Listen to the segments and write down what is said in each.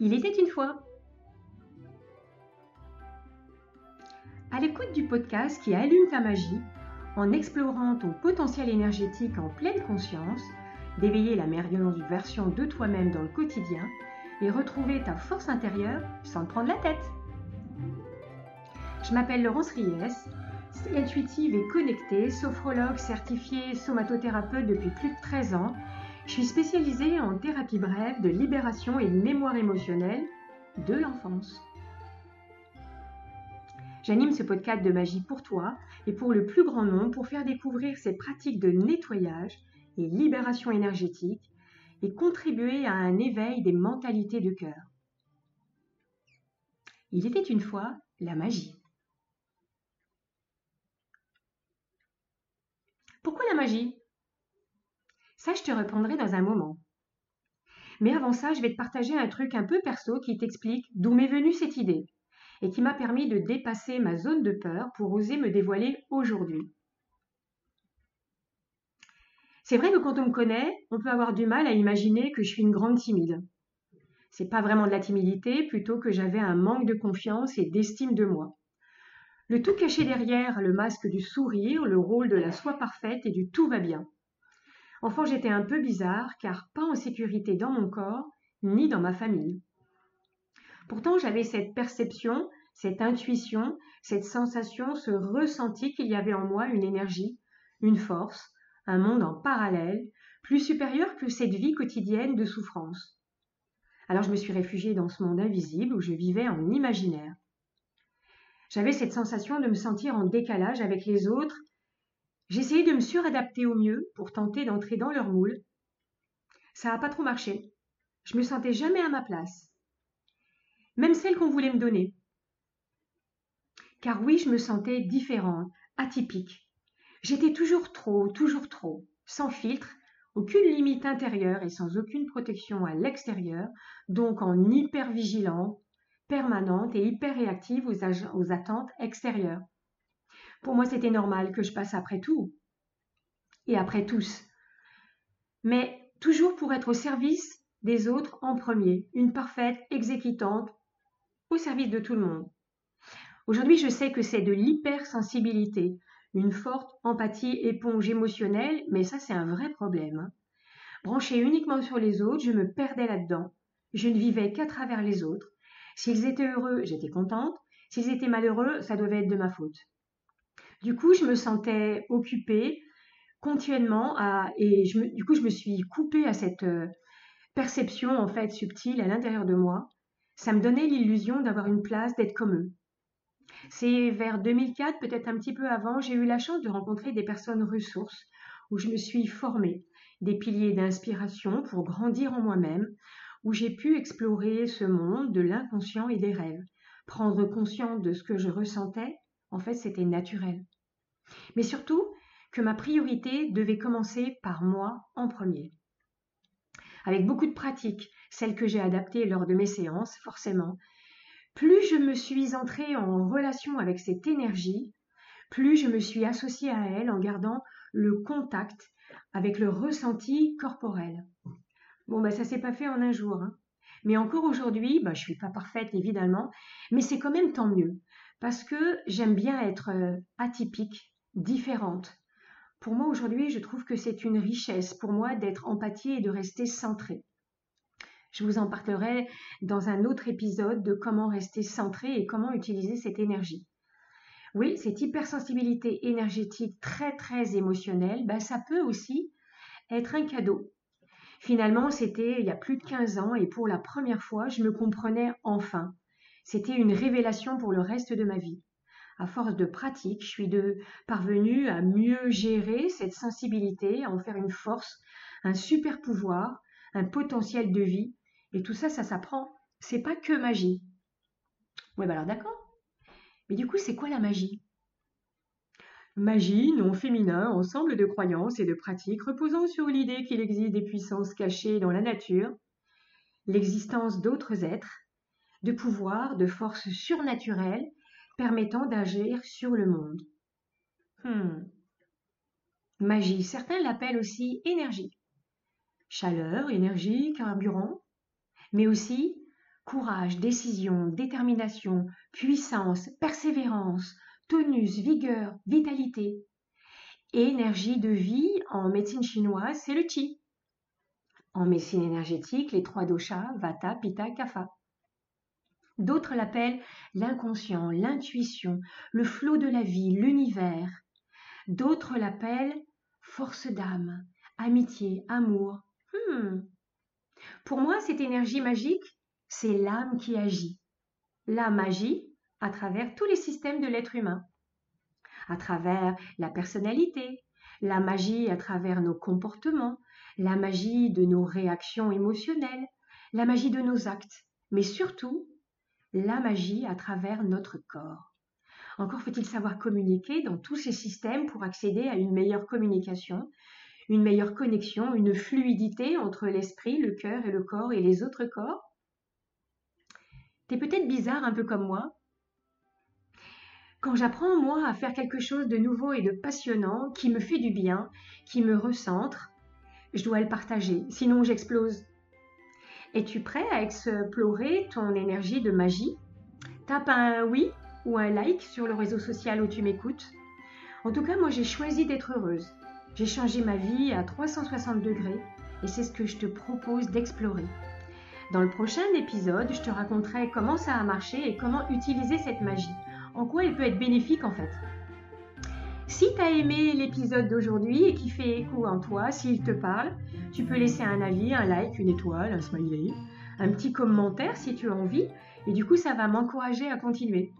Il était une fois. À l'écoute du podcast qui allume ta magie, en explorant ton potentiel énergétique en pleine conscience, d'éveiller la merveilleuse version de toi-même dans le quotidien et retrouver ta force intérieure sans te prendre la tête. Je m'appelle Laurence Ries, intuitive et connectée, sophrologue certifiée somatothérapeute depuis plus de 13 ans je suis spécialisée en thérapie brève de libération et mémoire émotionnelle de l'enfance. J'anime ce podcast de magie pour toi et pour le plus grand nombre pour faire découvrir ces pratiques de nettoyage et libération énergétique et contribuer à un éveil des mentalités de cœur. Il était une fois la magie. Pourquoi la magie? Ça, je te répondrai dans un moment. Mais avant ça, je vais te partager un truc un peu perso qui t'explique d'où m'est venue cette idée et qui m'a permis de dépasser ma zone de peur pour oser me dévoiler aujourd'hui. C'est vrai que quand on me connaît, on peut avoir du mal à imaginer que je suis une grande timide. C'est pas vraiment de la timidité, plutôt que j'avais un manque de confiance et d'estime de moi. Le tout caché derrière le masque du sourire, le rôle de la soi parfaite et du tout va bien. Enfant, j'étais un peu bizarre car pas en sécurité dans mon corps ni dans ma famille. Pourtant, j'avais cette perception, cette intuition, cette sensation, ce ressenti qu'il y avait en moi une énergie, une force, un monde en parallèle, plus supérieur que cette vie quotidienne de souffrance. Alors je me suis réfugiée dans ce monde invisible où je vivais en imaginaire. J'avais cette sensation de me sentir en décalage avec les autres J'essayais de me suradapter au mieux pour tenter d'entrer dans leur moule. Ça n'a pas trop marché. Je me sentais jamais à ma place. Même celle qu'on voulait me donner. Car oui, je me sentais différente, atypique. J'étais toujours trop, toujours trop, sans filtre, aucune limite intérieure et sans aucune protection à l'extérieur, donc en hypervigilante, permanente et hyper réactive aux, aux attentes extérieures. Pour moi, c'était normal que je passe après tout et après tous. Mais toujours pour être au service des autres en premier, une parfaite exécutante au service de tout le monde. Aujourd'hui, je sais que c'est de l'hypersensibilité, une forte empathie éponge émotionnelle, mais ça c'est un vrai problème. Hein. Branchée uniquement sur les autres, je me perdais là-dedans. Je ne vivais qu'à travers les autres. S'ils étaient heureux, j'étais contente. S'ils étaient malheureux, ça devait être de ma faute. Du coup, je me sentais occupée continuellement et du coup, je me suis coupée à cette euh, perception en fait subtile à l'intérieur de moi. Ça me donnait l'illusion d'avoir une place, d'être comme eux. C'est vers 2004, peut-être un petit peu avant, j'ai eu la chance de rencontrer des personnes ressources où je me suis formée, des piliers d'inspiration pour grandir en moi-même, où j'ai pu explorer ce monde de l'inconscient et des rêves, prendre conscience de ce que je ressentais, en fait c'était naturel. Mais surtout que ma priorité devait commencer par moi en premier. Avec beaucoup de pratiques, celles que j'ai adaptées lors de mes séances, forcément, plus je me suis entrée en relation avec cette énergie, plus je me suis associée à elle en gardant le contact avec le ressenti corporel. Bon, ben ça s'est pas fait en un jour. Hein. Mais encore aujourd'hui, ben, je suis pas parfaite évidemment, mais c'est quand même tant mieux parce que j'aime bien être euh, atypique, différente. Pour moi aujourd'hui, je trouve que c'est une richesse pour moi d'être empathie et de rester centré. Je vous en parlerai dans un autre épisode de comment rester centré et comment utiliser cette énergie. Oui, cette hypersensibilité énergétique très très émotionnelle, ben, ça peut aussi être un cadeau. Finalement, c'était il y a plus de 15 ans et pour la première fois, je me comprenais enfin. C'était une révélation pour le reste de ma vie à force de pratique, je suis parvenue à mieux gérer cette sensibilité, à en faire une force, un super pouvoir, un potentiel de vie. Et tout ça, ça s'apprend. C'est pas que magie. Oui, bah alors d'accord. Mais du coup, c'est quoi la magie? Magie, nom féminin, ensemble de croyances et de pratiques reposant sur l'idée qu'il existe des puissances cachées dans la nature, l'existence d'autres êtres, de pouvoirs, de forces surnaturelles permettant d'agir sur le monde. Hmm. Magie, certains l'appellent aussi énergie. Chaleur, énergie, carburant, mais aussi Courage, décision, détermination, puissance, persévérance, tonus, vigueur, vitalité. énergie de vie, en médecine chinoise, c'est le qi. En médecine énergétique, les trois doshas, vata, pitta, kapha. D'autres l'appellent l'inconscient, l'intuition, le flot de la vie, l'univers. D'autres l'appellent force d'âme, amitié, amour. Hmm. Pour moi, cette énergie magique, c'est l'âme qui agit. La magie à travers tous les systèmes de l'être humain, à travers la personnalité, la magie à travers nos comportements, la magie de nos réactions émotionnelles, la magie de nos actes, mais surtout la magie à travers notre corps. Encore faut-il savoir communiquer dans tous ces systèmes pour accéder à une meilleure communication, une meilleure connexion, une fluidité entre l'esprit, le cœur et le corps et les autres corps. T'es peut-être bizarre un peu comme moi. Quand j'apprends moi à faire quelque chose de nouveau et de passionnant, qui me fait du bien, qui me recentre, je dois le partager, sinon j'explose. Es-tu prêt à explorer ton énergie de magie? Tape un oui ou un like sur le réseau social où tu m'écoutes. En tout cas, moi j'ai choisi d'être heureuse. J'ai changé ma vie à 360 degrés et c'est ce que je te propose d'explorer. Dans le prochain épisode, je te raconterai comment ça a marché et comment utiliser cette magie, en quoi elle peut être bénéfique en fait? Si tu as aimé l'épisode d'aujourd'hui et qui fait écho en toi, s'il te parle, tu peux laisser un avis, un like, une étoile, un smiley, un petit commentaire si tu as envie, et du coup ça va m'encourager à continuer.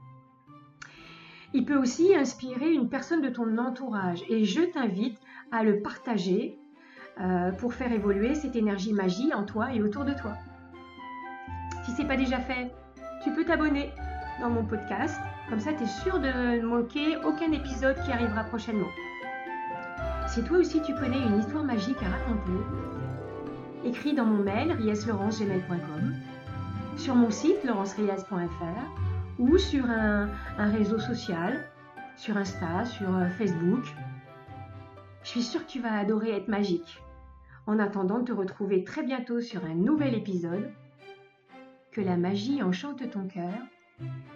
Il peut aussi inspirer une personne de ton entourage et je t'invite à le partager euh, pour faire évoluer cette énergie magie en toi et autour de toi. Si ce n'est pas déjà fait, tu peux t'abonner dans mon podcast, comme ça tu es sûr de ne manquer aucun épisode qui arrivera prochainement. Si toi aussi tu connais une histoire magique à raconter, écris dans mon mail riesleurence.gmail.com, sur mon site laurencerias.fr ou sur un, un, réseau social, sur Insta, sur euh, Facebook. Je suis sûre que tu vas adorer être magique. En attendant de te retrouver très bientôt sur un nouvel épisode, que la magie enchante ton cœur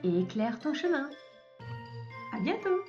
et éclaire ton chemin. À bientôt!